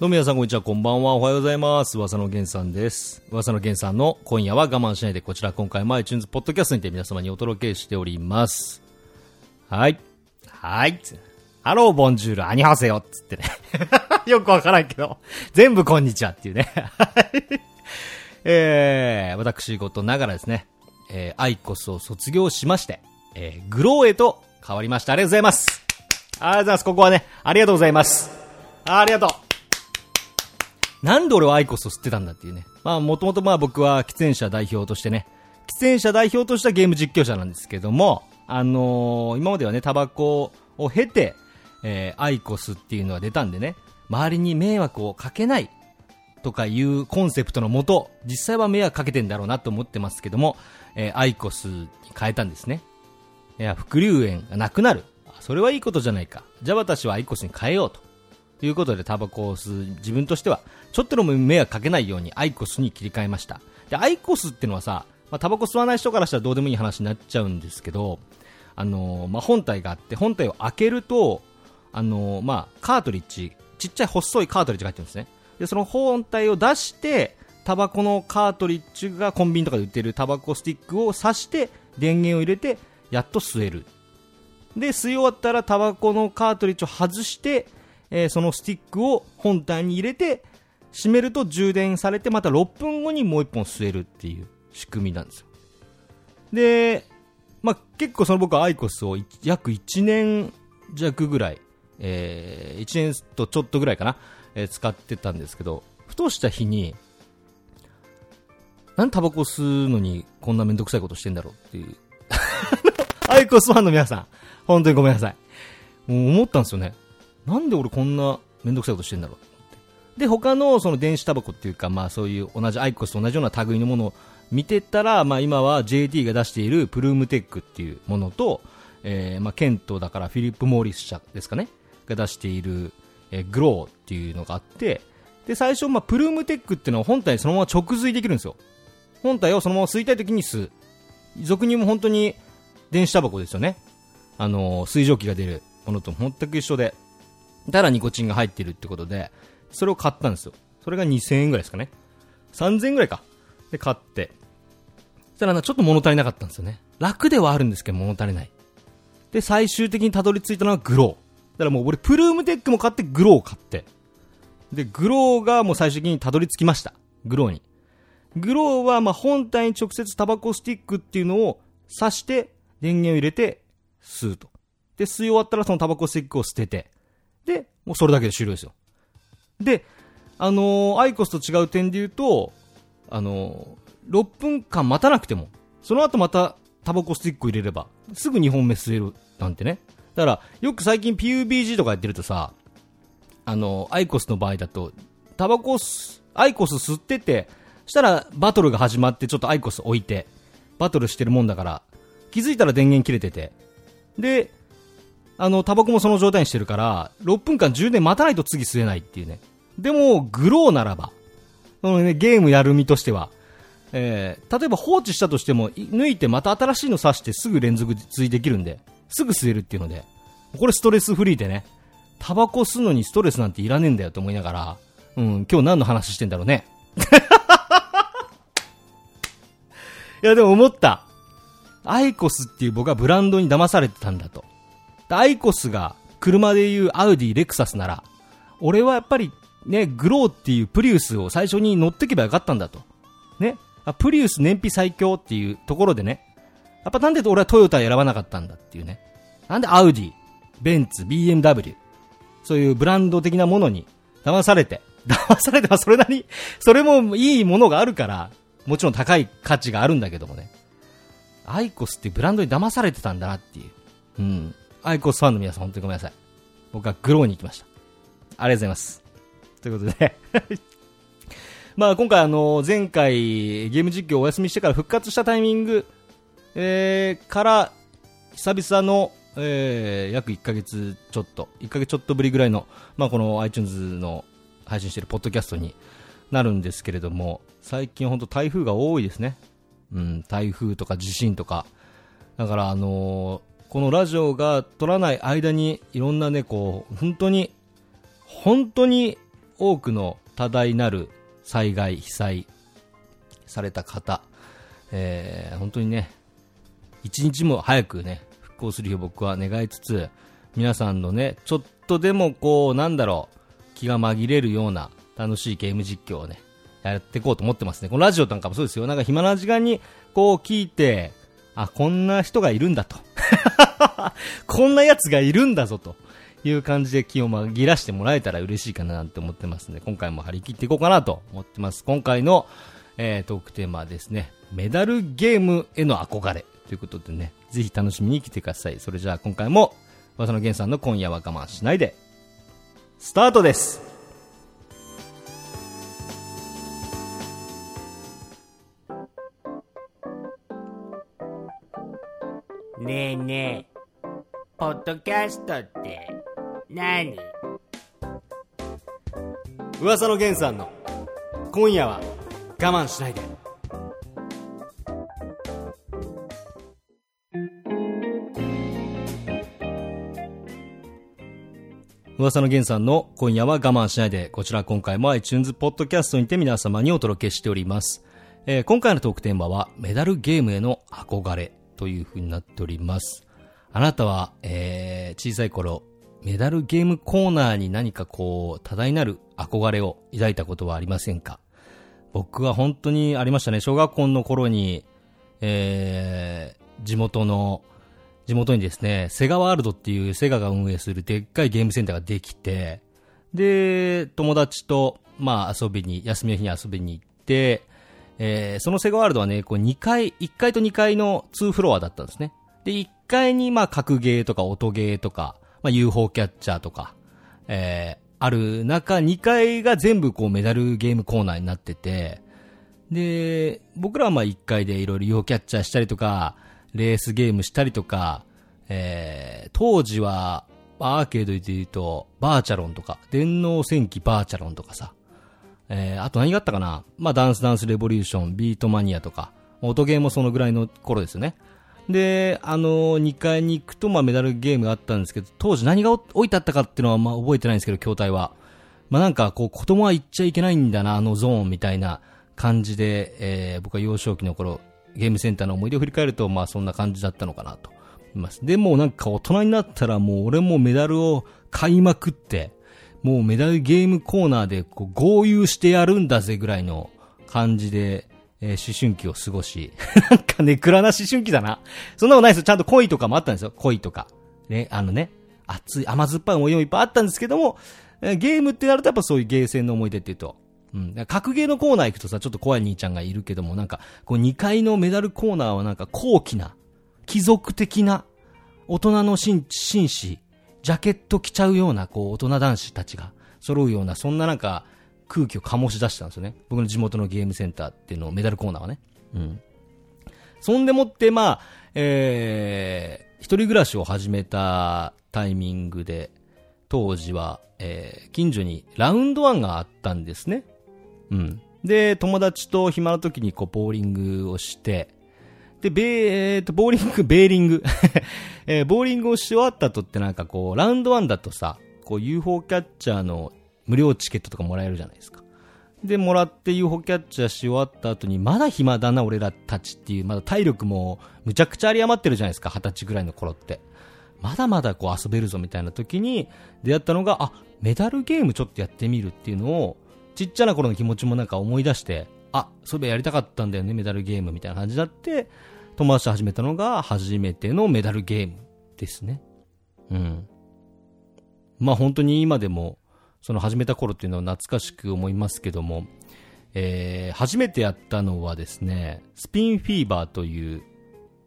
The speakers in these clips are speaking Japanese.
どうも皆さんこんにちは、こんばんは、おはようございます。噂の源さんです。噂の源さんの今夜は我慢しないで、こちら今回も iTunes ポッドキャストにて皆様にお届けしております。はい。はい。 Hello、 Bonjour、안녕하세요つってね。よくわからんけど、全部こんにちはっていうね。はいえー、私事ながらですね、えー、 IQOS を卒業しまして、えー、 glo へと変わりました。ありがとうございます。ありがとうございます。ここはね、ありがとうございます。ありがとう。なんで俺はアイコスを吸ってたんだっていうね。まあ、もともとまあ僕は喫煙者代表としてね、喫煙者代表としたゲーム実況者なんですけども、あのー今まではね、タバコを経て、えーアイコスっていうのが出たんでね、周りに迷惑をかけないとかいうコンセプトのもと、実際は迷惑かけてんだろうなと思ってますけども、えーアイコスに変えたんですね。いや、副流炎がなくなる。それはいいことじゃないか。じゃあ私はアイコスに変えようと。ということでタバコを吸う自分としては、ちょっとでも迷惑かけないようにアイコスに切り替えました。で、アイコスっていうのはさ、まあ、タバコ吸わない人からしたらどうでもいい話になっちゃうんですけど、あのーまあ、本体があって、本体を開けると、あのーまあ、カートリッジ、ちっちゃい細いカートリッジが入ってるんですね。で、その本体を出して、タバコのカートリッジがコンビニとかで売ってるタバコスティックを挿して、電源を入れて、やっと吸える。で、吸い終わったらタバコのカートリッジを外して、えーそのスティックを本体に入れて、閉めると充電されて、また6分後にもう1本吸えるっていう仕組みなんですよ。で、まあ、結構その僕はアイコスを約1年弱ぐらい、えー、1年とちょっとぐらいかな、えー使ってたんですけど、ふとした日に、なんタバコ吸うのにこんなめんどくさいことしてんだろうっていう。アイコスファンの皆さん、本当にごめんなさい。もう思ったんですよね。なんで俺こんなめんどくさいことしてんだろうって。で、他のその電子タバコっていうか、まあそういう同じアイコスと同じような類のものを見てたら、まあ今は JT が出しているプルームテックっていうものと、えー、まあケントだからフィリップ・モーリス社ですかね、が出している、えーグローっていうのがあって、で、最初、まあプルームテックっていうのは本体そのまま直吸できるんですよ。本体をそのまま吸いたい時に吸う。俗にも本当に電子タバコですよね。あのー水蒸気が出るものと全く一緒で、ただニコチンが入ってるってことで、それを買ったんですよ。それが2000円ぐらいですかね。3000円ぐらいか。で、買って。そしたらな、ちょっと物足りなかったんですよね。楽ではあるんですけど物足りない。で、最終的にたどり着いたのはグロー。だからもう俺、プルームテックも買って、グローを買って。で、グローがもう最終的にたどり着きました。グローに。グローはま本体に直接タバコスティックっていうのを挿して電源を入れて吸うと。で、吸い終わったらそのタバコスティックを捨てて。で、もうそれだけで終了ですよ。で、あのーアイコスと違う点で言うと、あのー6分間待たなくても、その後またタバコスティック入れれば、すぐ2本目吸えるなんてね。だから、よく最近 PUBG とかやってるとさ、あのーアイコスの場合だと、タバコス、アイコス吸ってて、したらバトルが始まってちょっとアイコス置いて、バトルしてるもんだから、気づいたら電源切れてて、で、あの、タバコもその状態にしてるから、6分間充電待たないと次吸えないっていうね。でも、グローならば、そのね、ゲームやる身としては、えー、例えば放置したとしても、抜いてまた新しいの挿してすぐ連続追できるんで、すぐ吸えるっていうので、これストレスフリーでね、タバコ吸うのにストレスなんていらねえんだよと思いながら、うん、今日何の話してんだろうね。いや、でも思った。アイコスっていう僕はブランドに騙されてたんだと。アイコスが車でいうアウディ、レクサスなら、俺はやっぱりね、グローっていうプリウスを最初に乗ってけばよかったんだと。ね。あプリウス燃費最強っていうところでね。やっぱなんで俺はトヨタ選ばなかったんだっていうね。なんでアウディ、ベンツ、BMW、そういうブランド的なものに騙されて、騙されてはそれなり、それもいいものがあるから、もちろん高い価値があるんだけどもね。アイコスってブランドに騙されてたんだなっていう。うん。アイコスファンの皆さん本当にごめんなさい。僕はグローに行きました。ありがとうございます。ということで まあ今回あの、前回ゲーム実況お休みしてから復活したタイミング、えー、から、久々の、えー、約1ヶ月ちょっと、1ヶ月ちょっとぶりぐらいの、まあこの iTunes の配信してるポッドキャストになるんですけれども、最近本当台風が多いですね。うん、台風とか地震とか。だからあのこのラジオが撮らない間にいろんなね、こう、本当に、本当に多くの多大なる災害、被災された方、えー、本当にね、一日も早くね、復興する日を僕は願いつつ、皆さんのね、ちょっとでもこう、なんだろう、気が紛れるような楽しいゲーム実況をね、やっていこうと思ってますね。このラジオなんかもそうですよ。なんか暇な時間にこう聞いて、あ、こんな人がいるんだと。こんな奴がいるんだぞと。いう感じで気を紛らしてもらえたら嬉しいかななんて思ってますので、今回も張り切っていこうかなと思ってます。今回の、えー、トークテーマはですね、メダルゲームへの憧れということでね、ぜひ楽しみに来てください。それじゃあ今回も、噂の源さんの今夜は我慢しないで、スタートですねえねえ、ポッドキャストって何？噂の源さんの今夜は我慢しないで。噂の源さんの今夜は我慢しないで、こちら今回も iTunes ポッドキャストにて皆様にお届けしております。えー、今回のトークテーマはメダルゲームへの憧れという風になっております。あなたは、えー、小さい頃、メダルゲームコーナーに何かこう、多大なる憧れを抱いたことはありませんか？僕は本当にありましたね。小学校の頃に、えー、地元の地元にですね、セガワールドっていうセガが運営するでっかいゲームセンターができて、で、友達と、まあ遊びに、休みの日に遊びに行って、えー、そのセガワールドはね、こう2階、1階と2階の2フロアだったんですね。で、1階にまあ格ゲーとか音ゲーとか、まあ UFO キャッチャーとか、えー、ある中、2階が全部こうメダルゲームコーナーになってて、で、僕らはまあ1階でいろいろ UFO キャッチャーしたりとか、レースゲームしたりとか、えー、当時は、アーケードで言うと、バーチャロンとか、電脳戦記バーチャロンとかさ、えー、あと何があったかな？まあ、ダンスダンスレボリューション、ビートマニアとか、音ゲーもそのぐらいの頃ですよね。で、あのー、2階に行くと、まあ、メダルゲームがあったんですけど、当時何が置いてあったかっていうのは、まあ、覚えてないんですけど、筐体は。まあ、なんか、こう、子供は行っちゃいけないんだな、あのゾーンみたいな感じで、えー、僕は幼少期の頃、ゲームセンターの思い出を振り返ると、まあそんな感じだったのかなと思います。でもなんか大人になったらもう俺もメダルを買いまくって、もうメダルゲームコーナーでこう合流してやるんだぜぐらいの感じで、えー、思春期を過ごし、なんかね、暗な思春期だな。そんなことないですよ。ちゃんと恋とかもあったんですよ。恋とか。ね、あのね、熱い、甘酸っぱい思いもいっぱいあったんですけども、え、ゲームってなるとやっぱそういうゲーセンの思い出って言うと、うん。格ゲーのコーナー行くとさ、ちょっと怖い兄ちゃんがいるけども、なんか、こう2階のメダルコーナーはなんか高貴な、貴族的な、大人の紳士、ジャケット着ちゃうような、こう、大人男子たちが揃うような、そんななんか、空気を醸し出したんですよね。僕の地元のゲームセンターっていうのを、メダルコーナーはね。うん。そんでもって、まあ、えー、一人暮らしを始めたタイミングで、当時は、えー、近所にラウンドワンがあったんですね。うん。で、友達と暇な時にこう、ボーリングをして、で、ベー、えー、と、ボーリング、ベーリング えー、ボーリングをし終わった後ってなんかこう、ラウンドワンだとさ、こう UFO キャッチャーの無料チケットとかもらえるじゃないですか。で、もらって UFO キャッチャーし終わった後に、まだ暇だな、俺らたちっていう、まだ体力もむちゃくちゃ有り余ってるじゃないですか、二十歳ぐらいの頃って。まだまだこう遊べるぞみたいな時に出会ったのが、あ、メダルゲームちょっとやってみるっていうのを、ちっちゃな頃の気持ちもなんか思い出して、あ、そういえばやりたかったんだよね、メダルゲームみたいな感じになって、友達と始めたのが初めてのメダルゲームですね。うん。まあ本当に今でも、その始めた頃っていうのは懐かしく思いますけども、えー、初めてやったのはですね、スピンフィーバーという、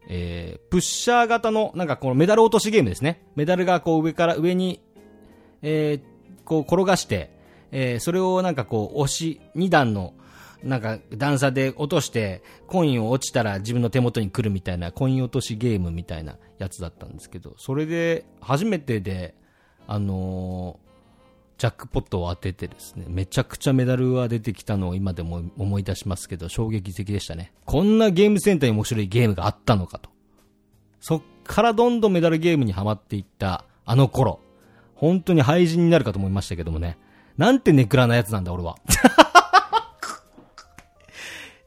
えー、プッシャー型の、なんかこのメダル落としゲームですね。メダルがこう上から上に、えー、こう転がして、えー、それをなんかこう押し、2段の、なんか段差で落として、コインを落ちたら自分の手元に来るみたいな、コイン落としゲームみたいなやつだったんですけど、それで、初めてで、あのー、ジャックポットを当ててですね、めちゃくちゃメダルは出てきたのを今でも思い出しますけど、衝撃的でしたね。こんなゲームセンターに面白いゲームがあったのかと。そっからどんどんメダルゲームにはまっていったあの頃、本当に廃人になるかと思いましたけどもね。なんてネクラなやつなんだ、俺は。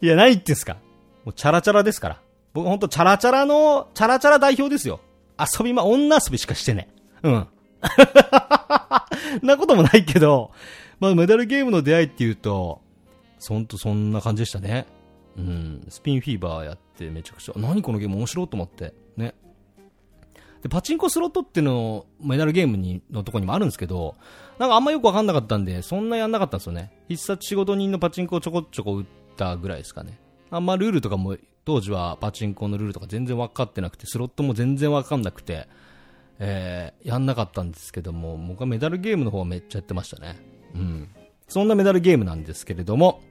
いや、何言ってんすか？もうチャラチャラですから。僕ほんとチャラチャラの、チャラチャラ代表ですよ。遊びま、女遊びしかしてね。うん。なこともないけど、まあメダルゲームの出会いっていうと、ほんとそんな感じでしたね。うん。スピンフィーバーやってめちゃくちゃ、何このゲーム面白いと思って。ね。で、パチンコスロットっていうの、メダルゲームに、のとこにもあるんですけど、なんかあんまよくわかんなかったんで、そんなやんなかったんですよね。必殺仕事人のパチンコをちょこちょこ打ってたぐらいですかね。あんまルールとかも、当時はパチンコのルールとか全然分かってなくて、スロットも全然分かんなくて、えー、やんなかったんですけども、僕はメダルゲームの方はめっちゃやってましたね。うん。そんなメダルゲームなんですけれども、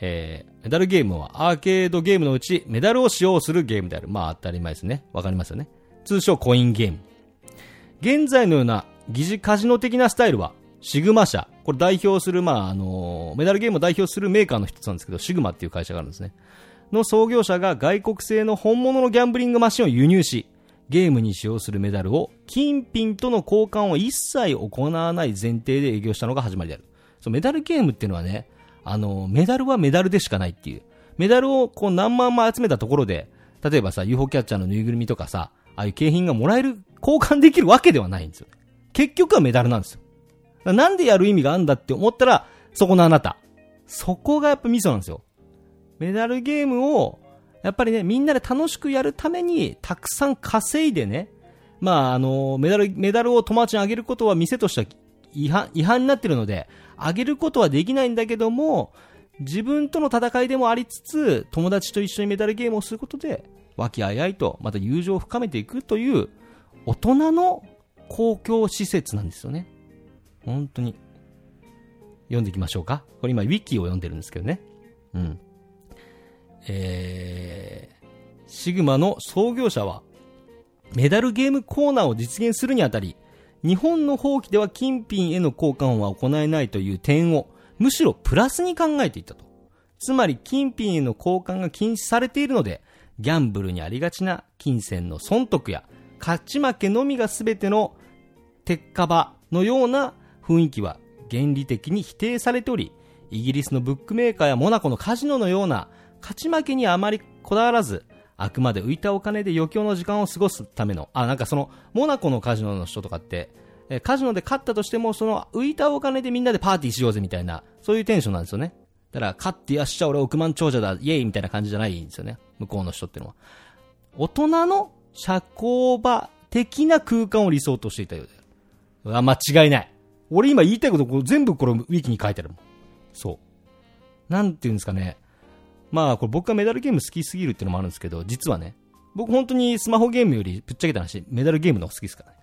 えー、メダルゲームはアーケードゲームのうちメダルを使用するゲームである。まあ当たり前ですね。わかりますよね。通称コインゲーム。現在のような疑似カジノ的なスタイルは、シグマ社。これ代表する、まあ、あの、メダルゲームを代表するメーカーの一つなんですけど、シグマっていう会社があるんですね。の創業者が外国製の本物のギャンブリングマシンを輸入し、ゲームに使用するメダルを金品との交換を一切行わない前提で営業したのが始まりである。そう、メダルゲームっていうのはね、あの、メダルはメダルでしかないっていう。メダルをこう何万枚集めたところで、例えばさ、UFO キャッチャーのぬいぐるみとかさ、ああいう景品がもらえる、交換できるわけではないんですよ。結局はメダルなんですよ。なんでやる意味があるんだって思ったら、そこのあなた。そこがやっぱミソなんですよ。メダルゲームを、やっぱりね、みんなで楽しくやるために、たくさん稼いでね、まあ、あの、メダル、メダルを友達にあげることは店としては違反、違反になってるので、あげることはできないんだけども、自分との戦いでもありつつ、友達と一緒にメダルゲームをすることで、和気あいあいと、また友情を深めていくという、大人の公共施設なんですよね。本当に。読んでいきましょうか。これ今、ウィキを読んでるんですけどね。うん。えー、シグマの創業者は、メダルゲームコーナーを実現するにあたり、日本の法規では金品への交換は行えないという点を、むしろプラスに考えていたと。つまり、金品への交換が禁止されているので、ギャンブルにありがちな金銭の損得や、勝ち負けのみが全ての鉄火場のような雰囲気は原理的に否定されており、イギリスのブックメーカーやモナコのカジノのような勝ち負けにあまりこだわらず、あくまで浮いたお金で余興の時間を過ごすための、あ、なんかその、モナコのカジノの人とかって、えカジノで勝ったとしても、その浮いたお金でみんなでパーティーしようぜみたいな、そういうテンションなんですよね。だから、勝ってよっしゃ、俺億万長者だ、イエイみたいな感じじゃないんですよね。向こうの人っていうのは。大人の社交場的な空間を理想としていたようである。あ、間違いない。俺今言いたいこと全部これウィキに書いてあるもん。そう。なんていうんですかね。まあ、これ僕がメダルゲーム好きすぎるっていうのもあるんですけど、実はね、僕本当にスマホゲームよりぶっちゃけた話、メダルゲームの方好きですからね。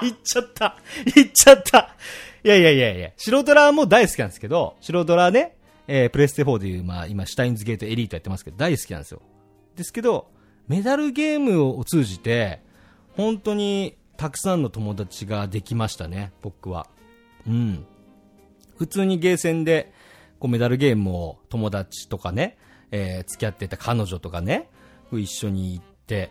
言っちゃった言っちゃったいやいやいやいや、白ドラも大好きなんですけど、白ドラね、えー、プレステ4でいう、まあ今、シュタインズゲートエリートやってますけど、大好きなんですよ。ですけど、メダルゲームを通じて、本当にたくさんの友達ができましたね、僕は。うん。普通にゲーセンで、こうメダルゲームを友達とかね、えー、付き合ってた彼女とかね、一緒に行って、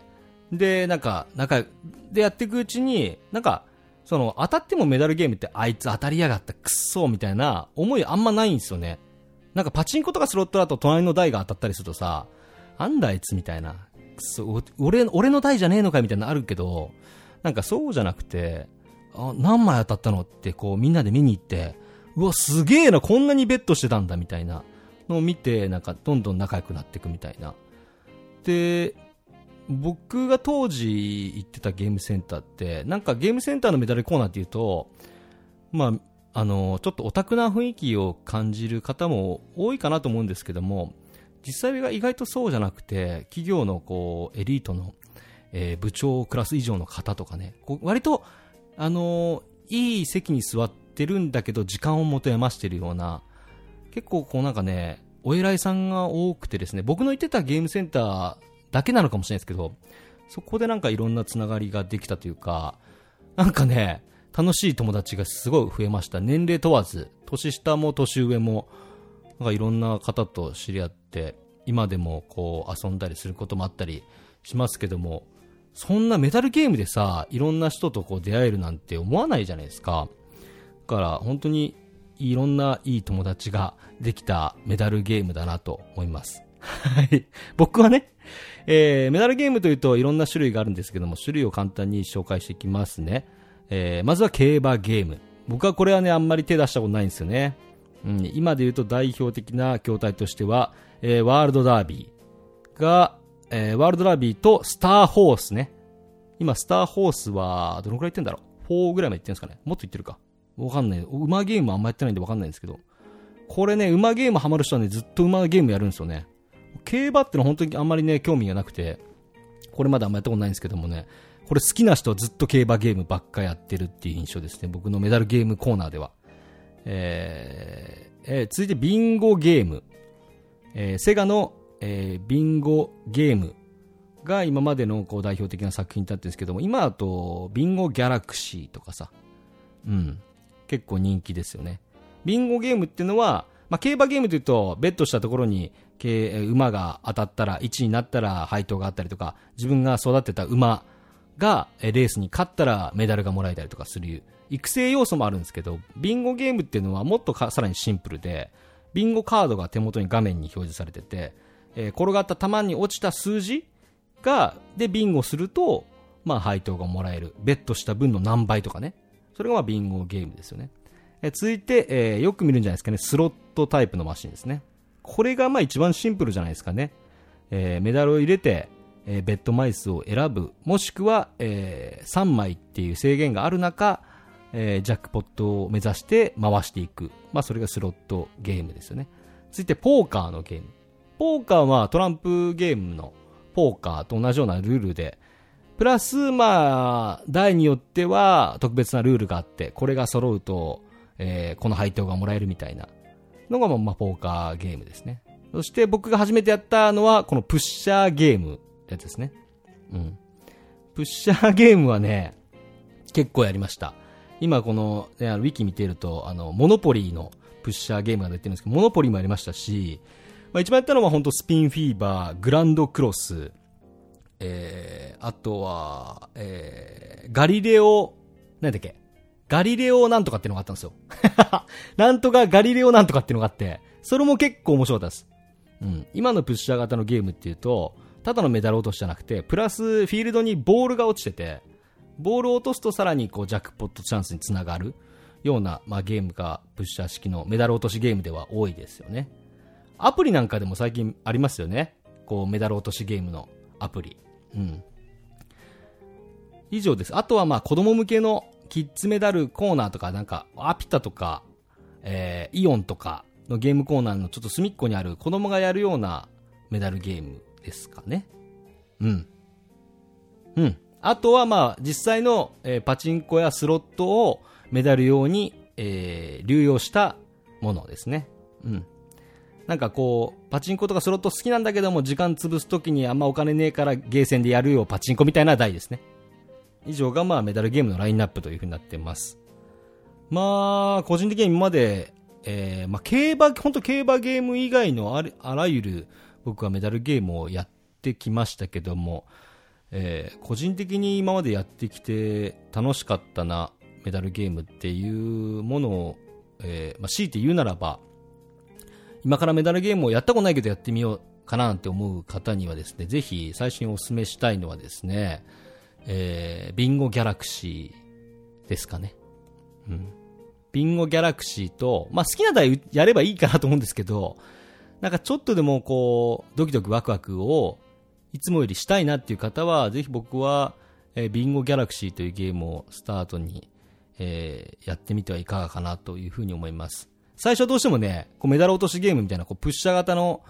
で、なんか、仲、でやっていくうちに、なんか、その、当たってもメダルゲームってあいつ当たりやがった、くっそみたいな思いあんまないんですよね。なんかパチンコとかスロットだと隣の台が当たったりするとさ、なんだあいつみたいな。くそ、俺、俺の台じゃねえのかみたいなのあるけど、なんかそうじゃなくて、あ、何枚当たったのってこうみんなで見に行って、うわ、すげえな、こんなにベットしてたんだみたいなのを見て、なんかどんどん仲良くなっていくみたいな。で、僕が当時行ってたゲームセンターって、なんかゲームセンターのメダルコーナーっていうと、まあ、あの、ちょっとオタクな雰囲気を感じる方も多いかなと思うんですけども、実際は意外とそうじゃなくて、企業のこう、エリートの、えー部長クラス以上の方とかね、こう割と、あのいい席に座ってるんだけど、時間を持て余してるような、結構こうなんかね、お偉いさんが多くてですね、僕の行ってたゲームセンターだけなのかもしれないですけど、そこでなんかいろんなつながりができたというか、なんかね、楽しい友達がすごい増えました。年齢問わず、年下も年上も、なんかいろんな方と知り合って、今でもこう遊んだりすることもあったりしますけども、そんなメダルゲームでさ、いろんな人とこう出会えるなんて思わないじゃないですか。だから本当にいろんないい友達ができたメダルゲームだなと思います。はい。僕はね、えー、メダルゲームというといろんな種類があるんですけども、種類を簡単に紹介していきますね。えー、まずは競馬ゲーム。僕はこれはね、あんまり手出したことないんですよね。うん、今で言うと代表的な筐体としては、えー、ワールドダービーが、えー、ワールドダービーとスターホースね。今、スターホースは、どのくらい言ってんだろう ?4 ぐらいまで言ってんですかね？もっと言ってるかわかんない。馬ゲームあんまやってないんでわかんないんですけど。これね、馬ゲームハマる人はね、ずっと馬ゲームやるんですよね。競馬ってのは本当にあんまりね、興味がなくて、これまであんまやったことないんですけどもね、これ好きな人はずっと競馬ゲームばっかやってるっていう印象ですね。僕のメダルゲームコーナーでは。えーえー続いてビンゴゲーム。えーセガの、えービンゴゲームが今までのこう代表的な作品だったんですけども、今だとビンゴギャラクシーとかさ、うん、結構人気ですよね。ビンゴゲームっていうのは、まあ、競馬ゲームというと、ベットしたところに、馬が当たったら、1になったら配当があったりとか、自分が育てた馬が、レースに勝ったらメダルがもらえたりとかする、育成要素もあるんですけど、ビンゴゲームっていうのはもっとさらにシンプルで、ビンゴカードが手元に画面に表示されてて、えー転がった球に落ちた数字が、で、ビンゴすると、まあ、配当がもらえる。ベットした分の何倍とかね。それがまあ、ビンゴゲームですよね。えー続いて、えーよく見るんじゃないですかね、スロットタイプのマシンですね。これがまあ一番シンプルじゃないですかね。えーメダルを入れて、えーベッド枚数を選ぶ。もしくは、え3枚っていう制限がある中、えージャックポットを目指して回していく。まあそれがスロットゲームですよね。続いて、ポーカーのゲーム。ポーカーはトランプゲームのポーカーと同じようなルールで、プラス、まあ、台によっては特別なルールがあって、これが揃うと、えーこの配当がもらえるみたいなのが、まあ、ポーカーゲームですね。そして僕が初めてやったのは、このプッシャーゲームってやつですね。うん。プッシャーゲームはね、結構やりました。今この、ね、ウィキ見てると、あの、モノポリーのプッシャーゲームが出てるんですけど、モノポリーもやりましたし、まあ、一番やったのは本当スピンフィーバー、グランドクロス、えー、あとは、えー、ガリレオ、なんだっけ？ガリレオなんとかっていうのがあったんですよ。なんとかガリレオなんとかっていうのがあって、それも結構面白かったです。うん。今のプッシャー型のゲームっていうと、ただのメダル落としじゃなくて、プラスフィールドにボールが落ちてて、ボールを落とすとさらにこうジャックポットチャンスにつながるような、まあ、ゲームがプッシャー式のメダル落としゲームでは多いですよね。アプリなんかでも最近ありますよね。こうメダル落としゲームのアプリ。うん。以上です。あとはまあ子供向けのキッズメダルコーナーとか、なんか、アピタとか、えーイオンとかのゲームコーナーのちょっと隅っこにある子供がやるようなメダルゲームですかね。うん。うん。あとはまあ実際の、えーパチンコやスロットをメダル用に、えー流用したものですね。うん。なんかこう、パチンコとかスロット好きなんだけども、時間潰すときにあんまお金ねえからゲーセンでやるよパチンコみたいな台ですね。以上がまあメダルゲームのラインナップという風になってます。まあ、個人的に今まで、えー、まあ競馬、本当競馬ゲーム以外のああらゆる僕はメダルゲームをやってきましたけども、えー個人的に今までやってきて楽しかったなメダルゲームっていうものを、えーまあ、強いて言うならば、今からメダルゲームをやったことないけどやってみようかななんて思う方にはですね、ぜひ最初にお勧めしたいのはですね、えービンゴギャラクシーですかね。うん。ビンゴギャラクシーと、まあ、好きな台やればいいかなと思うんですけど、なんかちょっとでもこう、ドキドキワクワクをいつもよりしたいなっていう方は、ぜひ僕は、えービンゴギャラクシーというゲームをスタートに、えーやってみてはいかがかなというふうに思います。最初はどうしてもね、こうメダル落としゲームみたいなこうプッシャー型の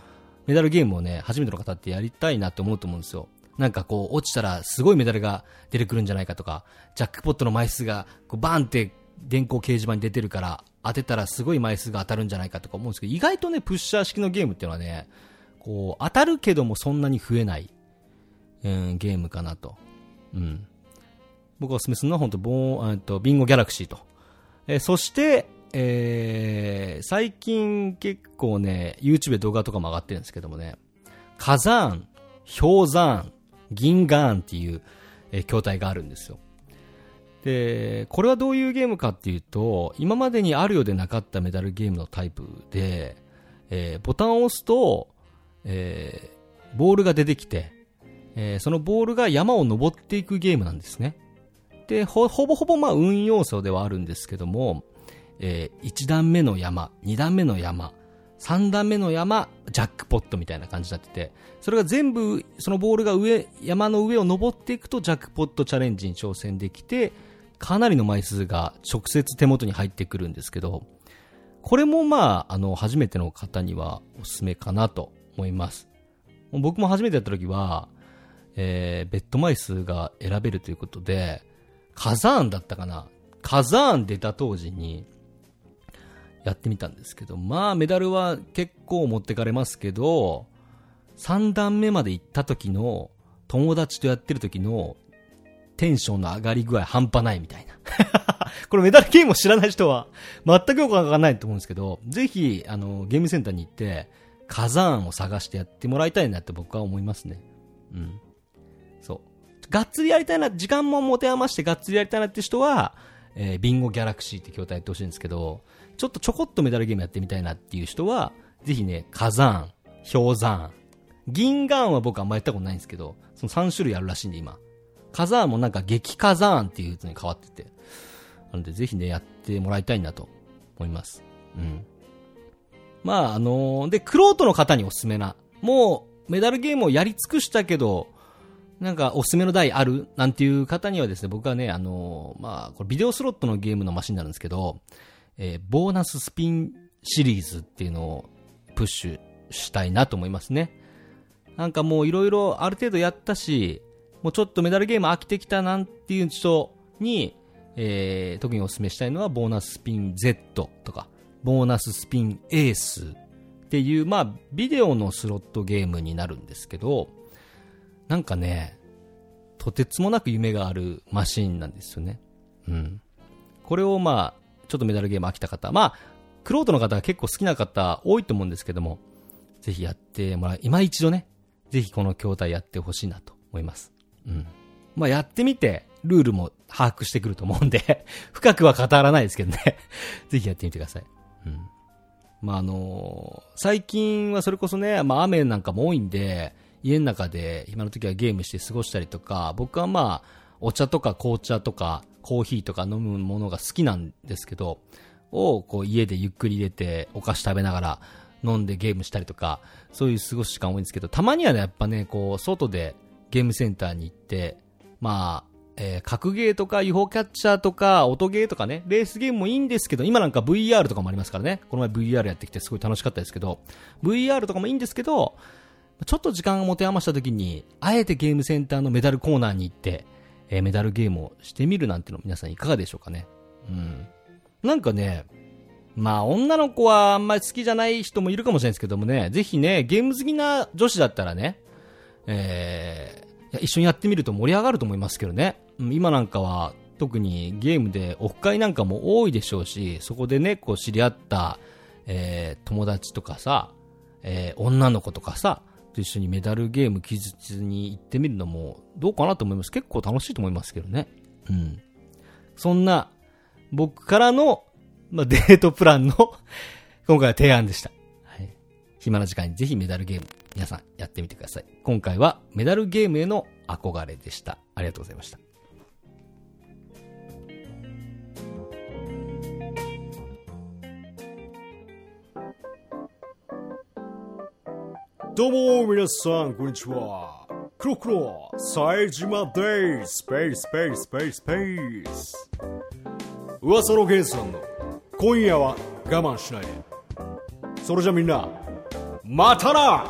メダルゲームをね、初めての方ってやりたいなって思うと思うんですよ。なんかこう、落ちたらすごいメダルが出てくるんじゃないかとか、ジャックポットの枚数がこうバーンって電光掲示板に出てるから、当てたらすごい枚数が当たるんじゃないかとか思うんですけど、意外とね、プッシャー式のゲームっていうのはね、こう、当たるけどもそんなに増えない、うん、ゲームかなと。うん。僕がおすすめするのは本当ボーン、えっと、ビンゴギャラクシーと。えーそして、えー最近結構ね、YouTube で動画とかも上がってるんですけどもね、火山、氷山、銀岩っていう、えー筐体があるんですよ。で、これはどういうゲームかっていうと、今までにあるようでなかったメダルゲームのタイプで、えーボタンを押すと、えーボールが出てきて、えーそのボールが山を登っていくゲームなんですね。で、ほ、ほぼほぼまあ運要素ではあるんですけども、え1段目の山、2段目の山、3段目の山、ジャックポットみたいな感じになってて、それが全部、そのボールが上、山の上を登っていくとジャックポットチャレンジに挑戦できて、かなりの枚数が直接手元に入ってくるんですけど、これもまあ、あの、初めての方にはおすすめかなと思います。僕も初めてやった時は、えー、ベッド枚数が選べるということで、カザーンだったかなカザーン出た当時に、やってみたんですけど、まあメダルは結構持ってかれますけど、3段目まで行った時の、友達とやってる時の、テンションの上がり具合半端ないみたいな。これメダルゲームを知らない人は、全くよくわからないと思うんですけど、ぜひ、あの、ゲームセンターに行って、火山を探してやってもらいたいなって僕は思いますね。うん。そう。がっつりやりたいな、時間も持て余してがっつりやりたいなって人は、えービンゴギャラクシーって筐体やってほしいんですけど、ちょっとちょこっとメダルゲームやってみたいなっていう人は、ぜひね、火山、氷山、銀岩は僕あんまやったことないんですけど、その3種類あるらしいんで今。火山もなんか激火山っていう風に変わってて。なのでぜひね、やってもらいたいなと思います。うん。まあ、あのーで、クロートの方におすすめな。もう、メダルゲームをやり尽くしたけど、なんかおすすめの台ある？なんていう方にはですね、僕はね、あのまあ、これビデオスロットのゲームのマシンなんですけど、えーボーナススピンシリーズっていうのをプッシュしたいなと思いますね。なんかもういろいろある程度やったし、もうちょっとメダルゲーム飽きてきたなんていう人に、えー特にお勧めしたいのはボーナススピン Z とか、ボーナススピンエースっていう、まあ、ビデオのスロットゲームになるんですけど、なんかね、とてつもなく夢があるマシンなんですよね。うん。これをまあ、ちょっとメダルゲーム飽きた方、まあ、クロートの方が結構好きな方多いと思うんですけども、ぜひやってもらい、今一度ね、ぜひこの筐体やってほしいなと思います。うん。まあやってみて、ルールも把握してくると思うんで、深くは語らないですけどね。ぜひやってみてください。うん。まああのー最近はそれこそね、まあ雨なんかも多いんで、家の中で今の時はゲームして過ごしたりとか、僕はまあ、お茶とか紅茶とかコーヒーとか飲むものが好きなんですけど、をこう家でゆっくり入れてお菓子食べながら飲んでゲームしたりとか、そういう過ごす時間多いんですけど、たまにはね、やっぱね、こう、外でゲームセンターに行って、まあ、えー格ゲーとか UFO キャッチャーとか音ゲーとかね、レースゲームもいいんですけど、今なんか VR とかもありますからね。この前 VR やってきてすごい楽しかったですけど、VR とかもいいんですけど、ちょっと時間が持て余した時に、あえてゲームセンターのメダルコーナーに行って、えーメダルゲームをしてみるなんての皆さんいかがでしょうかね。うん。なんかね、まあ女の子はあんまり好きじゃない人もいるかもしれないですけどもね、ぜひね、ゲーム好きな女子だったらね、えー一緒にやってみると盛り上がると思いますけどね。今なんかは特にゲームでオフ会なんかも多いでしょうし、そこでね、こう知り合った、えー友達とかさ、えー女の子とかさ、と一緒にメダルゲーム記述に行ってみるのもどうかなと思います。結構楽しいと思いますけどね。うん。そんな、僕からの、まあ、デートプランの今回は提案でした。はい。暇な時間にぜひメダルゲーム、皆さんやってみてください。今回はメダルゲームへの憧れでした。ありがとうございました。どうも皆さんこんにちは。クロクロ冴島です。スペーススペーススペーススペース噂の源さんの今夜は我慢しないで。それじゃみんなまたな！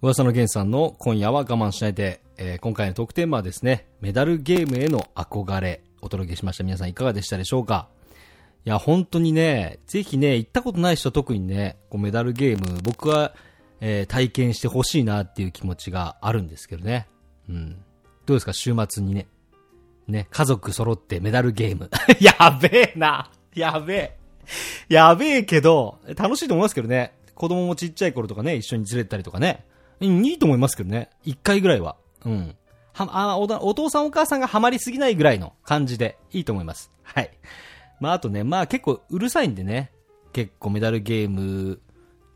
噂の源さんの今夜は我慢しないで、えー今回のトークテーマはですね、メダルゲームへの憧れ、お届けしました。皆さんいかがでしたでしょうか？いや、本当にね、ぜひね、行ったことない人特にね、こうメダルゲーム、僕は、えー体験してほしいなっていう気持ちがあるんですけどね。うん。どうですか、週末にね。ね、家族揃ってメダルゲーム。やべえな。やべえ。やべえけど、楽しいと思いますけどね。子供もちっちゃい頃とかね、一緒に連れてたりとかね。いいと思いますけどね。一回ぐらいは。うん。は、あおお父さんお母さんがハマりすぎないぐらいの感じでいいと思います。はい。まああとね、まあ結構うるさいんでね、結構メダルゲーム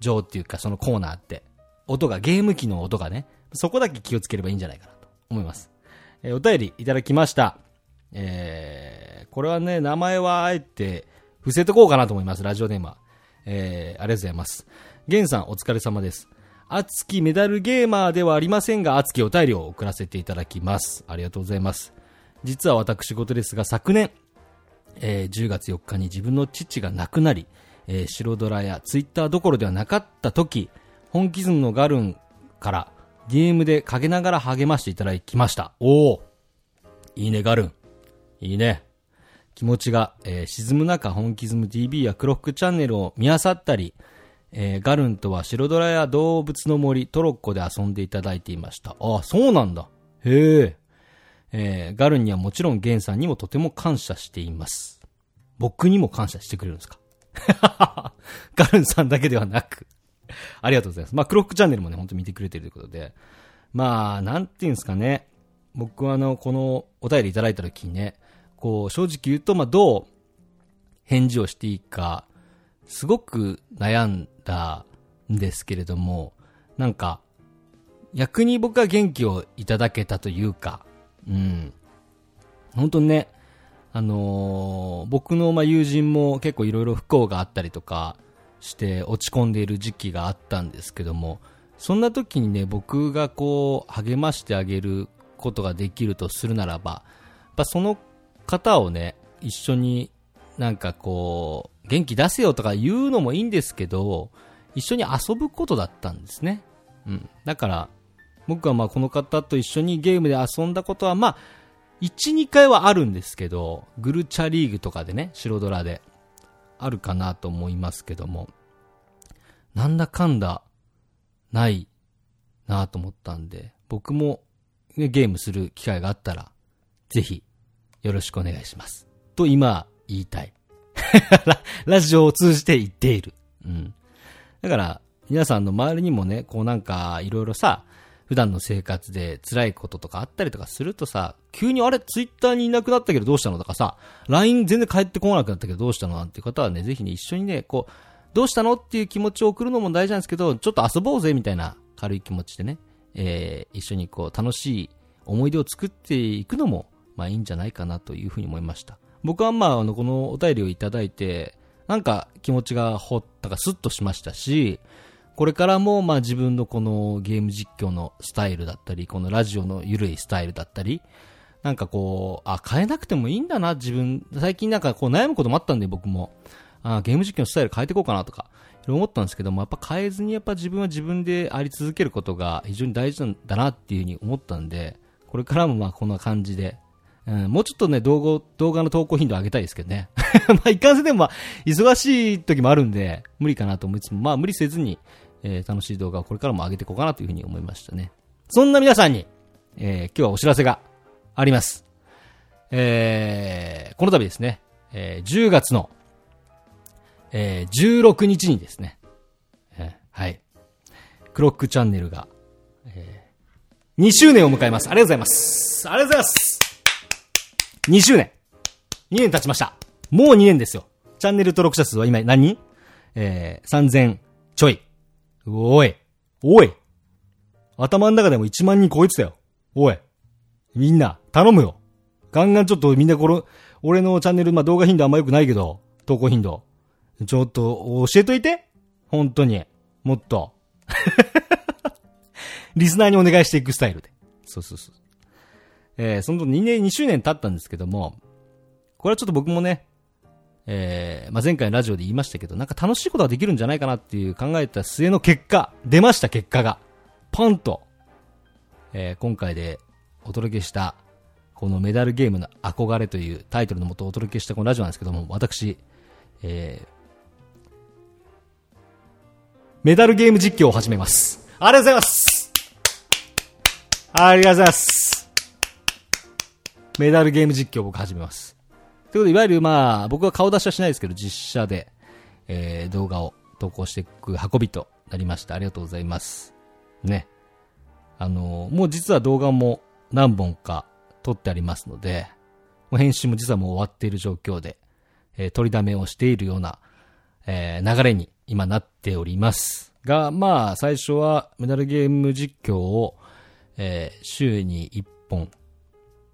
上っていうかそのコーナーって、音が、ゲーム機の音がね、そこだけ気をつければいいんじゃないかなと思います。えーお便りいただきました。えー、これはね、名前はあえて伏せとこうかなと思います、ラジオネームは。えー、ありがとうございます。ゲンさんお疲れ様です。熱きメダルゲーマーではありませんが、熱きお便りを送らせていただきます。ありがとうございます。実は私事ですが、昨年、えー10月4日に自分の父が亡くなり、えー白ドラやツイッターどころではなかった時、本気ズムのガルンから DM で陰ながら励ましていただきました。おおいいね、ガルン。いいね。気持ちが、えー沈む中、本気ズム TV やクロックチャンネルを見漁ったり、えーガルンとは白ドラや動物の森、トロッコで遊んでいただいていました。ああ、そうなんだ。へえ。えーガルンにはもちろんゲンさんにもとても感謝しています。僕にも感謝してくれるんですか？ガルンさんだけではなく。ありがとうございます。まあ、クロックチャンネルもね、本当見てくれてるということで。まあ、なんていうんですかね。僕はあの、このお便りいただいた時にね、こう、正直言うと、まあ、どう返事をしていいか、すごく悩んだんですけれども、なんか、逆に僕は元気をいただけたというか、うん。本当にね、あのー僕のま友人も結構いろいろ不幸があったりとかして落ち込んでいる時期があったんですけども、そんな時にね、僕がこう励ましてあげることができるとするならば、やっぱその方をね、一緒になんかこう、元気出せよとか言うのもいいんですけど、一緒に遊ぶことだったんですね。うん。だから、僕はまあこの方と一緒にゲームで遊んだことはまあ、1、2回はあるんですけど、グルチャリーグとかでね、白ドラで、あるかなと思いますけども、なんだかんだ、ないなと思ったんで、僕もゲームする機会があったら、ぜひ、よろしくお願いします。と今、言いたい。ラ ラジオを通じて言っている。うん。だから、皆さんの周りにもね、こうなんか、いろいろさ、普段の生活で辛いこととかあったりとかするとさ、急にあれ、ツイッターにいなくなったけどどうしたのとかさ、LINE 全然返ってこなくなったけどどうしたのなんていう方はね、ぜひね、一緒にね、こう、どうしたのっていう気持ちを送るのも大事なんですけど、ちょっと遊ぼうぜみたいな軽い気持ちでね、えー、一緒にこう、楽しい思い出を作っていくのも、まあいいんじゃないかなというふうに思いました。僕はまあ、あの、このお便りをいただいて、なんか気持ちがほったかスッとしましたし、これからも、まあ自分のこのゲーム実況のスタイルだったり、このラジオの緩いスタイルだったり、なんかこう、あ、変えなくてもいいんだな、自分。最近なんかこう悩むこともあったんで、僕も。あ、ゲーム実況のスタイル変えていこうかなとか、いろいろ思ったんですけども、やっぱ変えずにやっぱ自分は自分であり続けることが非常に大事なんだなっていうふうに思ったんで、これからもまあこんな感じで、うん、もうちょっとね、動画、動画の投稿頻度上げたいですけどね。まあ、いかんせでもまあ、忙しい時もあるんで、無理かなと思いつつも、まあ、無理せずに、えー楽しい動画をこれからも上げていこうかなというふうに思いましたね。そんな皆さんに、えー今日はお知らせがあります。えーこの度ですね、えー10月の、えー16日にですね、えーはい、クロックチャンネルが、えー2周年を迎えます。ありがとうございます。ありがとうございます。2周年。2年経ちました。もう2年ですよ。チャンネル登録者数は今何？人えー、3000ちょい。おい。おい。頭の中でも1万人超えてたよ。おい。みんな、頼むよ。ガンガンちょっとみんなこの、俺のチャンネル、まあ、動画頻度あんま良くないけど、投稿頻度。ちょっと、教えといて。本当に。もっと。リスナーにお願いしていくスタイルで。そうそうそう。えー、その2年、2周年経ったんですけども、これはちょっと僕もね、えー、まあ、前回のラジオで言いましたけど、なんか楽しいことができるんじゃないかなっていう考えた末の結果、出ました結果が、ポンと、えー、今回でお届けした、このメダルゲームの憧れというタイトルのもとお届けしたこのラジオなんですけども、私、えー、メダルゲーム実況を始めます。ありがとうございますありがとうございますメダルゲーム実況を僕始めます。ということで、いわゆるまあ、僕は顔出しはしないですけど、実写で、えー、動画を投稿していく運びとなりました。ありがとうございます。ね。あの、もう実は動画も何本か撮ってありますので、もう編集も実はもう終わっている状況で、えー取りだめをしているような、えー流れに今なっております。が、まあ、最初はメダルゲーム実況を、えー週に1本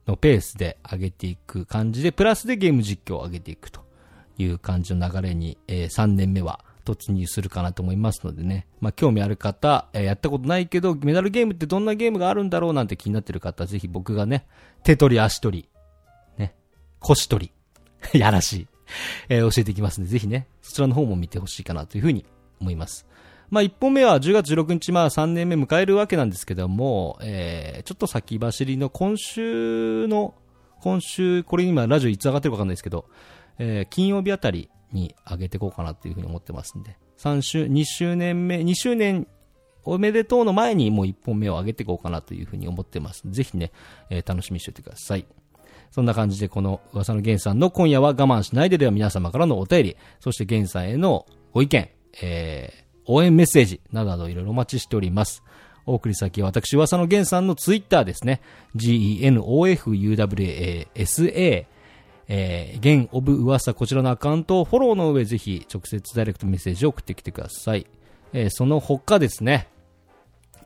のペースで上げていく感じで、プラスでゲーム実況を上げていくという感じの流れに、え3年目は突入するかなと思いますのでね。まあ、興味ある方、えやったことないけど、メダルゲームってどんなゲームがあるんだろうなんて気になってる方、ぜひ僕がね、手取り足取り、ね、腰取り、やらしい、えー教えていきますので、ぜひね、そちらの方も見てほしいかなというふうに思います。まあ、1本目は10月16日、まあ、3年目迎えるわけなんですけども、えー、ちょっと先走りの今週の、今週、これ今ラジオいつ上がってるかわかんないですけど、えー、金曜日あたりに上げていこうかなというふうに思ってますんで、3週、2周年目、2周年おめでとうの前にもう1本目を上げていこうかなというふうに思ってます。ぜひね、えー楽しみにしておいてください。そんな感じでこの噂のゲンさんの今夜は我慢しないででは皆様からのお便り、そしてゲンさんへのご意見、えー応援メッセージなどなどいろいろお待ちしております。お送り先は私、噂のゲンさんのツイッターですね。genofuwasa えー、ゲンオブ噂こちらのアカウントをフォローの上ぜひ直接ダイレクトメッセージを送ってきてください。えーその他ですね、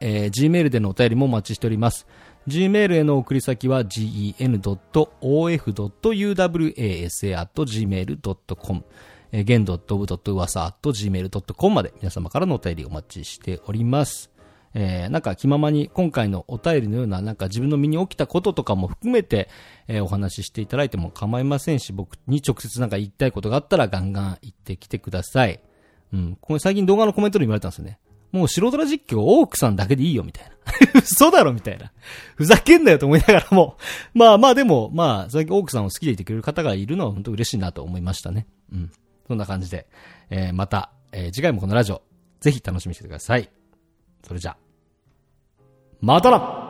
えー Gmail でのお便りもお待ちしております。Gmail への送り先は gen.of.uwasa.gmail.com えー、gen.of.uwasa.gmail.com まで皆様からのお便りお待ちしております。えーなんか気ままに今回のお便りのようななんか自分の身に起きたこととかも含めて、えーお話ししていただいても構いませんし、僕に直接なんか言いたいことがあったらガンガン言ってきてください。うん。これ最近動画のコメントで言われたんですよね。もう素人ら実況、オークさんだけでいいよ、みたいな。嘘だろ、みたいな。ふざけんなよと思いながらも。まあまあでも、まあ、最近オークさんを好きでいてくれる方がいるのは本当嬉しいなと思いましたね。うん。そんな感じで、えーまた、えー次回もこのラジオ、ぜひ楽しみにしてください。それじゃ、またな